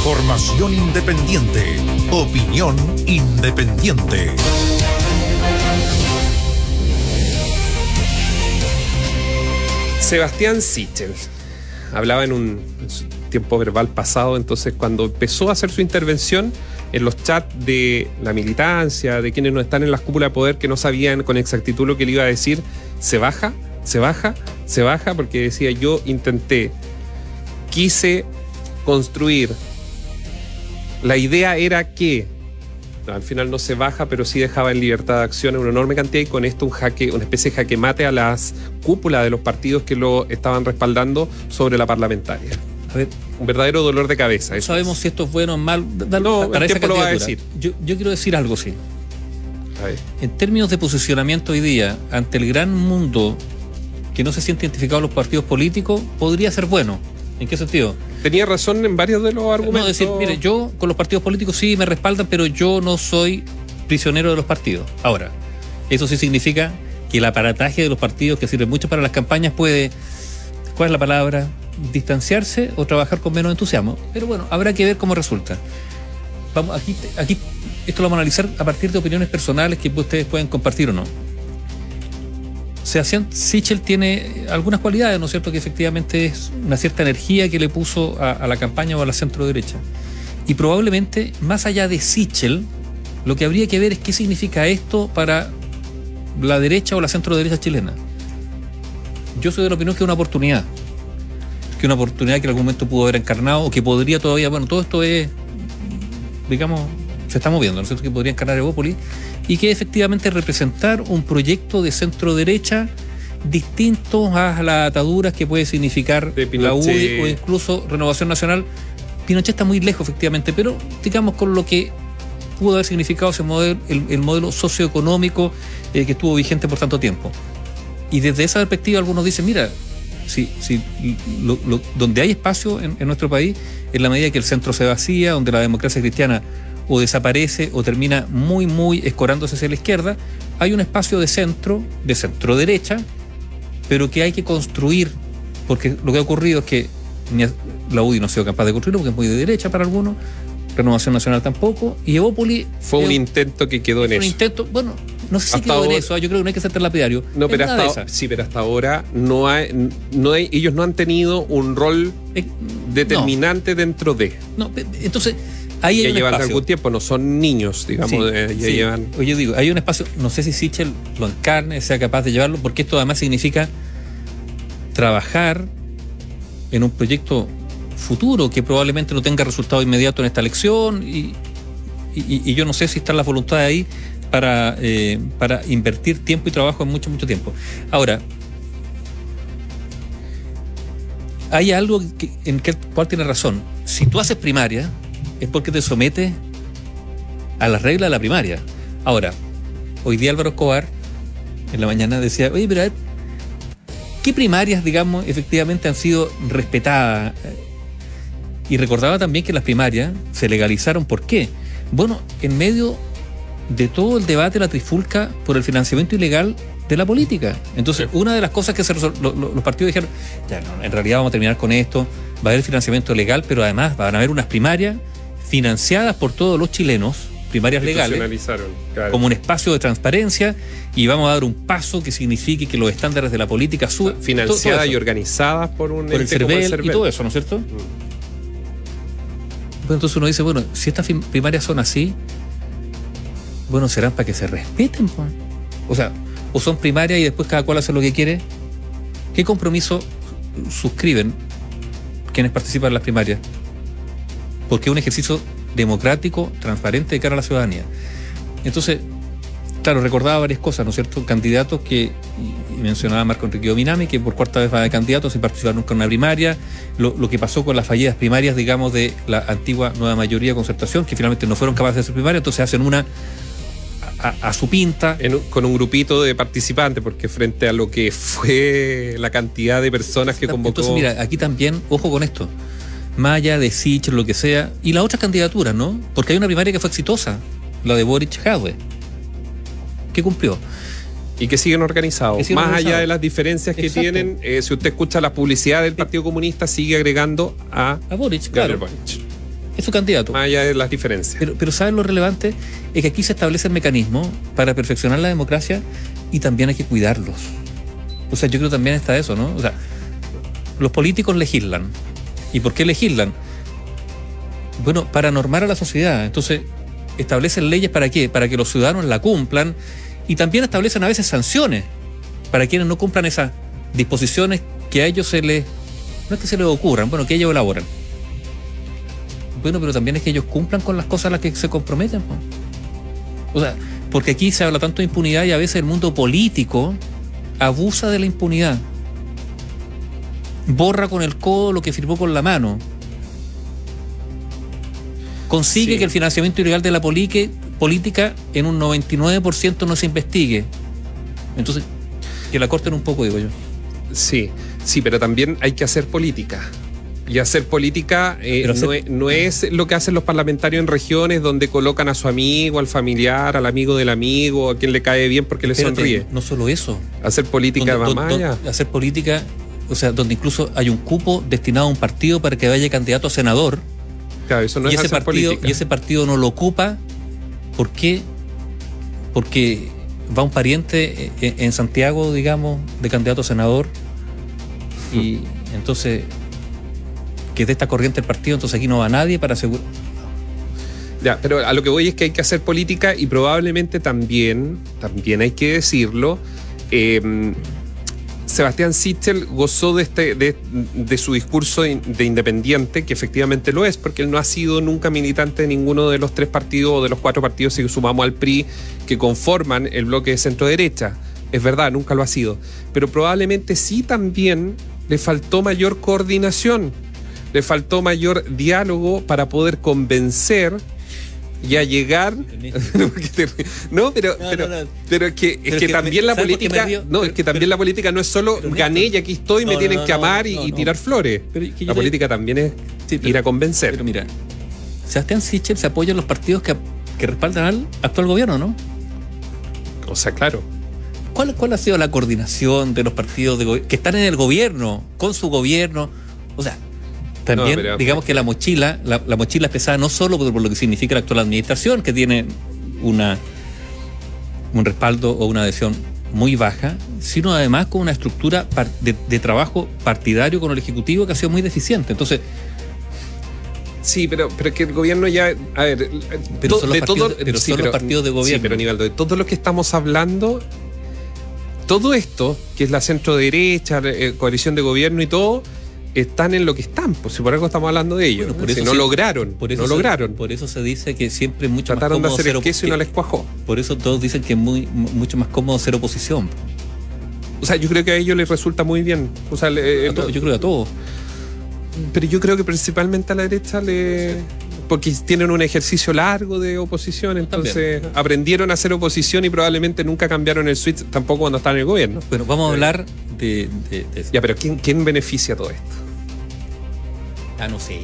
Información independiente. Opinión independiente. Sebastián Sichel hablaba en un tiempo verbal pasado, entonces cuando empezó a hacer su intervención en los chats de la militancia, de quienes no están en las cúpulas de poder que no sabían con exactitud lo que le iba a decir, se baja, se baja, se baja, porque decía yo intenté, quise construir, la idea era que, al final no se baja, pero sí dejaba en libertad de acción una enorme cantidad y con esto un jaque, una especie de jaque mate a las cúpulas de los partidos que lo estaban respaldando sobre la parlamentaria. A ver, un verdadero dolor de cabeza. No sabemos si esto es bueno o mal. no, para el tiempo lo va a decir. Yo, yo quiero decir algo, sí. En términos de posicionamiento hoy día, ante el gran mundo que no se siente identificado en los partidos políticos, podría ser bueno. ¿En qué sentido? Tenía razón en varios de los argumentos. No, decir, mire, yo con los partidos políticos sí me respaldan, pero yo no soy prisionero de los partidos. Ahora, eso sí significa que el aparataje de los partidos, que sirve mucho para las campañas, puede, ¿cuál es la palabra? Distanciarse o trabajar con menos entusiasmo. Pero bueno, habrá que ver cómo resulta. Vamos, aquí, aquí esto lo vamos a analizar a partir de opiniones personales que ustedes pueden compartir o no. Sebastián Sichel tiene algunas cualidades, ¿no es cierto? Que efectivamente es una cierta energía que le puso a, la campaña o a la centro derecha. Y probablemente, más allá de Sichel, lo que habría que ver es qué significa esto para la derecha o la centro derecha chilena. Yo soy de la opinión que es una oportunidad. Que una oportunidad que en algún momento pudo haber encarnado o que podría todavía, bueno, todo esto es, digamos, se está moviendo, ¿no es cierto? Que podría encarnar Evópolis y que efectivamente representar un proyecto de centro derecha distinto a las ataduras que puede significar la UDI o incluso Renovación Nacional. Pinochet está muy lejos, efectivamente, pero digamos con lo que pudo haber significado ese modelo, el, modelo socioeconómico eh, que estuvo vigente por tanto tiempo. Y desde esa perspectiva algunos dicen, mira, si, si donde hay espacio en, en, nuestro país, en la medida que el centro se vacía, donde la democracia cristiana o desaparece o termina muy, muy escorándose hacia la izquierda, hay un espacio de centro, de centro derecha, pero que hay que construir, porque lo que ha ocurrido es que la UDI no ha sido capaz de construirlo porque es muy de derecha para algunos, Renovación Nacional tampoco, y Evópoli... Fue un intento que quedó en eso. Un intento, bueno, no sé si quedó en eso, yo creo que no hay que ser tan lapidario. No, pero hasta, sí, pero hasta ahora no hay, no hay, ellos no han tenido un rol determinante dentro de. No, entonces Ahí ya llevan algún tiempo, no son niños, digamos. ya llevan... Oye, digo, hay un espacio, no sé si Sichel lo encarne, sea capaz de llevarlo, porque esto además significa trabajar en un proyecto futuro que probablemente no tenga resultado inmediato en esta elección y, yo no sé si está la voluntad ahí para, eh, para invertir tiempo y trabajo en mucho, mucho tiempo. Ahora, hay algo en el cual tiene razón. Si tú haces primaria, es porque te sometes a las reglas de la primaria. Ahora, hoy día Álvaro Escobar en la mañana decía, oye, pero a ver, ¿qué primarias, digamos, efectivamente han sido respetadas? Y recordaba también que las primarias se legalizaron. ¿Por qué? Bueno, en medio de todo el debate, la trifulca por el financiamiento ilegal de la política. Entonces, una de las cosas que se los partidos dijeron, ya no, en realidad vamos a terminar con esto, va a haber financiamiento legal, pero además van a haber unas primarias financiadas por todos los chilenos, primarias legales, como un espacio de transparencia y vamos a dar un paso que signifique que los estándares de la política suban. Financiadas y organizadas por un por el CERVEL, y todo eso, ¿no es cierto? Mm. entonces uno dice, bueno, si estas primarias son así, bueno, serán para que se respeten. Pues. O sea, o son primarias y después cada cual hace lo que quiere. ¿Qué compromiso suscriben quienes participan en las primarias? Porque es un ejercicio democrático, transparente de cara a la ciudadanía. Entonces, claro, recordaba varias cosas, ¿no es cierto? Candidatos que, mencionaba Marco Enrique Dominami, que por cuarta vez va de candidato sin participar nunca en una primaria, lo, que pasó con las fallidas primarias, digamos, de la antigua nueva mayoría de concertación, que finalmente no fueron capaces de hacer primaria, entonces hacen una a, su pinta. con un grupito de participantes, porque frente a lo que fue la cantidad de personas que convocó. Entonces, mira, aquí también, ojo con esto. Maya, de Sich, lo que sea, y la otra candidatura, ¿no? Porque hay una primaria que fue exitosa, la de Boric Hadwe, que cumplió. Y que siguen organizados. Más allá de las diferencias que tienen, eh, si usted escucha la publicidad del Partido Comunista, sigue agregando a, a Boric, claro. Es su candidato. Más allá de las diferencias. Pero, pero ¿saben lo relevante? Es que aquí se establece el mecanismo para perfeccionar la democracia y también hay que cuidarlos. O sea, yo creo que también está eso, ¿no? O sea, los políticos legislan. ¿Y por qué legislan? Bueno, para normar a la sociedad. Entonces, establecen leyes para qué? Para que los ciudadanos la cumplan y también establecen a veces sanciones para quienes no cumplan esas disposiciones que a ellos se les, no es que se les ocurran, bueno, que ellos elaboran. Bueno, pero también es que ellos cumplan con las cosas a las que se comprometen. O sea, porque aquí se habla tanto de impunidad y a veces el mundo político abusa de la impunidad. Borra con el codo lo que firmó con la mano. Consigue Sí. que el financiamiento ilegal de la polique- política en un 99% no se investigue. Entonces, que la corten un poco, digo yo. Sí, sí, pero también hay que hacer política. Y hacer política eh, hacer- no, es, no es lo que hacen los parlamentarios en regiones donde colocan a su amigo, al familiar, al amigo del amigo, a quien le cae bien porque le sonríe. No solo eso. Hacer política va más allá. hacer política, o sea, donde incluso hay un cupo destinado a un partido para que vaya candidato a senador Claro, eso no y, es ese hacer partido, política. y ese partido no lo ocupa. ¿Por qué? Porque va un pariente en, en Santiago, digamos, de candidato a senador. Y entonces, que es de esta corriente el partido, entonces aquí no va nadie para asegurar. Ya, pero a lo que voy es que hay que hacer política y probablemente también, también hay que decirlo, eh, Sebastián Sichel gozó de, este, de, de su discurso de independiente, que efectivamente lo es, porque él no ha sido nunca militante de ninguno de los tres partidos o de los cuatro partidos, si sumamos al PRI, que conforman el bloque de centro-derecha. Es verdad, nunca lo ha sido. Pero probablemente sí también le faltó mayor coordinación, le faltó mayor diálogo para poder convencer y a llegar. No pero No, pero, no, no. pero es que, es Pero que que también la ¿sabes por qué política no es que también la política no es solo gané y aquí estoy me tienen que amar y, tirar flores. Que la te- política también es Sí, ir a convencer. Pero mira, Sebastián Sichel se apoya en los partidos que, que respaldan al actual gobierno, ¿no? o sea claro. ¿Cuál, ¿Cuál ha sido la coordinación de los partidos de que están en el gobierno, con su gobierno? O sea, también No, pero- digamos que la mochila, la, la mochila es pesada no solo por, por lo que significa la actual administración, que tiene una un respaldo o una adhesión muy baja, sino además con una estructura de, de trabajo partidario con el Ejecutivo que ha sido muy deficiente. Entonces, Sí, pero, pero es que el gobierno ya. A ver, Pero to- son los de partidos- todo. pero son los partidos de gobierno. Sí, pero Nivaldo, de todo lo que estamos hablando, todo esto, que es la centro derecha, eh, coalición de gobierno y todo, están en lo que están. Pues si por algo estamos hablando de ellos. Bueno, por Si eso no lograron. por eso no se- lograron. por eso se dice que siempre es mucho Trataron de más cómodo hacer ser el queso y no que- les cuajó. Por eso todos dicen que es muy, mu- mucho más cómodo ser oposición. O sea, yo creo que a ellos les resulta muy bien. O sea, le- A to- yo creo a todos. pero yo creo que principalmente a la derecha le. Porque tienen un ejercicio largo de oposición, entonces aprendieron a hacer oposición y probablemente nunca cambiaron el switch tampoco cuando están en el gobierno. Bueno, vamos a hablar de, de- de- Ya, pero ¿quién, quién beneficia todo esto? Ah, no sé.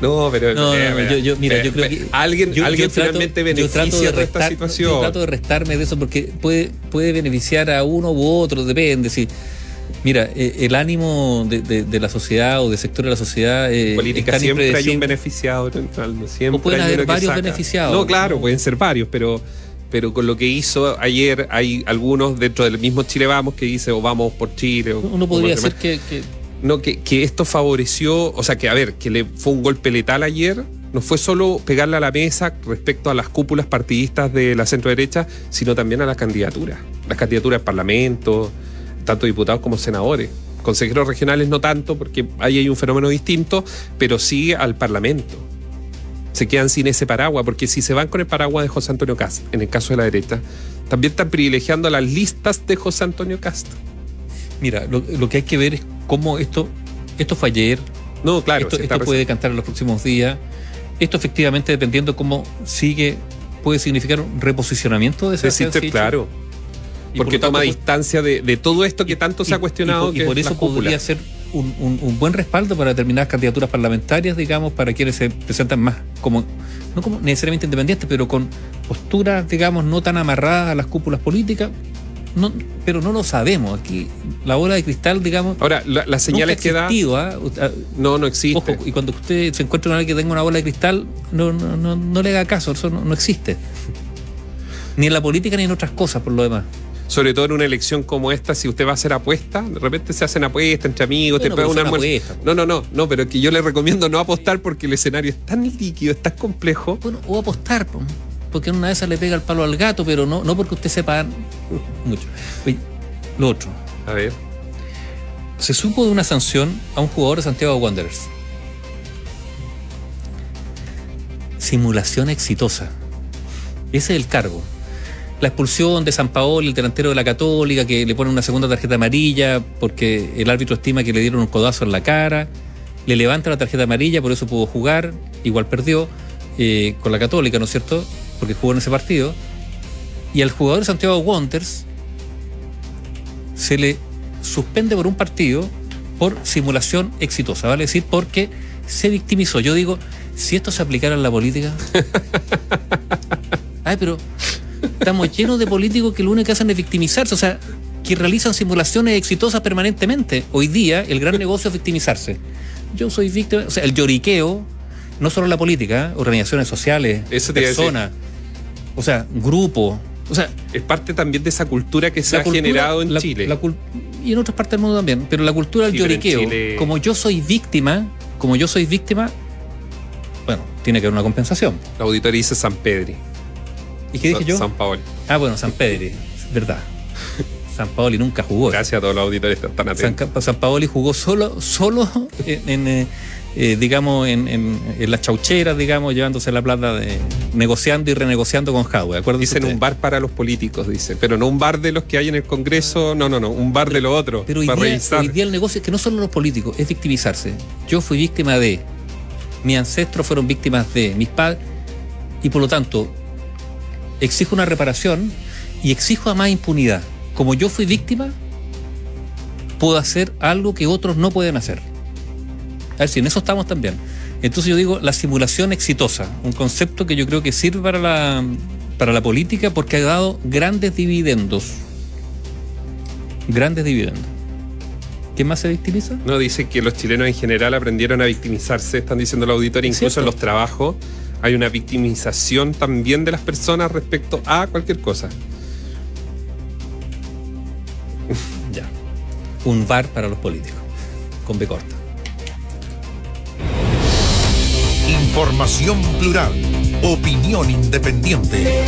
No, pero. No, no, eh, no, yo, yo- mira, eh, yo creo eh, que. Alguien, yo- alguien trato- finalmente beneficia de esta situación. Yo trato de restarme de eso porque puede, puede beneficiar a uno u otro, depende. Si, mira, eh, el ánimo de, de- de la sociedad o de sector de la sociedad. Eh, En política es siempre hay un beneficiado. Ronaldo, Siempre O pueden hay haber varios beneficiados. No, claro, pueden ser varios, pero, pero con lo que hizo ayer hay algunos dentro del mismo Chile Vamos que dice o vamos por Chile. O, Uno podría decir que No, que, que esto favoreció, o sea, que a ver, que le fue un golpe letal ayer, no fue solo pegarle a la mesa respecto a las cúpulas partidistas de la centro derecha, sino también a las candidaturas. Las candidaturas al Parlamento, tanto diputados como senadores. Consejeros regionales no tanto, porque ahí hay un fenómeno distinto, pero sí al Parlamento. Se quedan sin ese paraguas, porque si se van con el paraguas de José Antonio Cast, en el caso de la derecha, también están privilegiando las listas de José Antonio Cast. Mira, lo, lo que hay que ver es cómo esto, esto fue ayer, No, claro, esto, puede cantar en los próximos días. Esto efectivamente, dependiendo cómo sigue, puede significar un reposicionamiento de ese claro. Y Porque toma pues, distancia de, de todo esto que tanto se ha cuestionado. Y, por- y que por es eso podría ser un, un- un buen respaldo para determinadas candidaturas parlamentarias, digamos, para quienes se presentan más como, no como necesariamente independientes, pero con posturas, digamos, no tan amarradas a las cúpulas políticas. no, pero no lo sabemos. Aquí la bola de cristal, digamos. Ahora, la- las señales que da. Usted- No, no existe. Ojo, y cuando usted se encuentra con alguien que tenga una bola de cristal, no, no, no, no le haga caso, eso no, no existe. Ni en la política ni en otras cosas, por lo demás. Sobre todo en una elección como esta, si usted va a hacer apuesta, de repente se hacen apuestas entre amigos, te pega pero un son almuerzo. apuestas. No, no, no, no, pero que yo le recomiendo no apostar porque el escenario es tan líquido, es tan complejo. Bueno, o apostar, po, porque en una de esas le pega el palo al gato, pero no, no porque usted sepa mucho. Oye, lo otro, A ver. se supo de una sanción a un jugador de Santiago Wanderers. Simulación exitosa. Ese es el cargo. La expulsión de San Paolo, el delantero de la Católica, que le pone una segunda tarjeta amarilla porque el árbitro estima que le dieron un codazo en la cara. Le levanta la tarjeta amarilla, por eso pudo jugar. Igual perdió eh, con la Católica, ¿no es cierto? Porque jugó en ese partido. Y al jugador de Santiago Wanderers se le suspende por un partido por simulación exitosa, vale decir, porque se victimizó. Yo digo, si esto se aplicara en la política. Ay, pero estamos llenos de políticos que lo único que hacen es victimizarse, o sea, que realizan simulaciones exitosas permanentemente. Hoy día el gran negocio es victimizarse. Yo soy víctima, o sea, el lloriqueo, no solo en la política, ¿eh? organizaciones sociales, personas, o sea, grupos, o sea, Es parte también de esa cultura que se ha cultura- generado en la- Chile. la y en otras partes del mundo también. Pero la cultura del Sí, lloriqueo, como yo soy víctima, como yo soy víctima, bueno, tiene que haber una compensación. La auditoría dice San Pedri. ¿Y qué dije yo? San Paolo. Ah, bueno, San Pedri, es verdad. San Paoli nunca jugó. Gracias a todos los auditores que están San, atentos. Ca- San Paoli jugó solo, solo en, en, eh, eh, digamos, en, en- en las chaucheras, digamos, llevándose la plata de negociando y renegociando con Howe. Acuérdense Dicen ustedes. un bar para los políticos, dice. Pero no un bar de los que hay en el Congreso, no, no, no, un bar de los otros. Pero hoy para día, revisar. hoy día el negocio es que no solo los políticos, es victimizarse. Yo fui víctima de, mis ancestros fueron víctimas de, mis padres, y por lo tanto, exijo una reparación y exijo a más impunidad. Como yo fui víctima, puedo hacer algo que otros no pueden hacer. A ver si en eso estamos también. Entonces yo digo, la simulación exitosa, un concepto que yo creo que sirve para la, para la política porque ha dado grandes dividendos. Grandes dividendos. ¿Quién más se victimiza? No, dice que los chilenos en general aprendieron a victimizarse, están diciendo la auditoría, incluso cierto. en los trabajos hay una victimización también de las personas respecto a cualquier cosa. Ya. Un bar para los políticos. Con B corta. Información plural. Opinión independiente.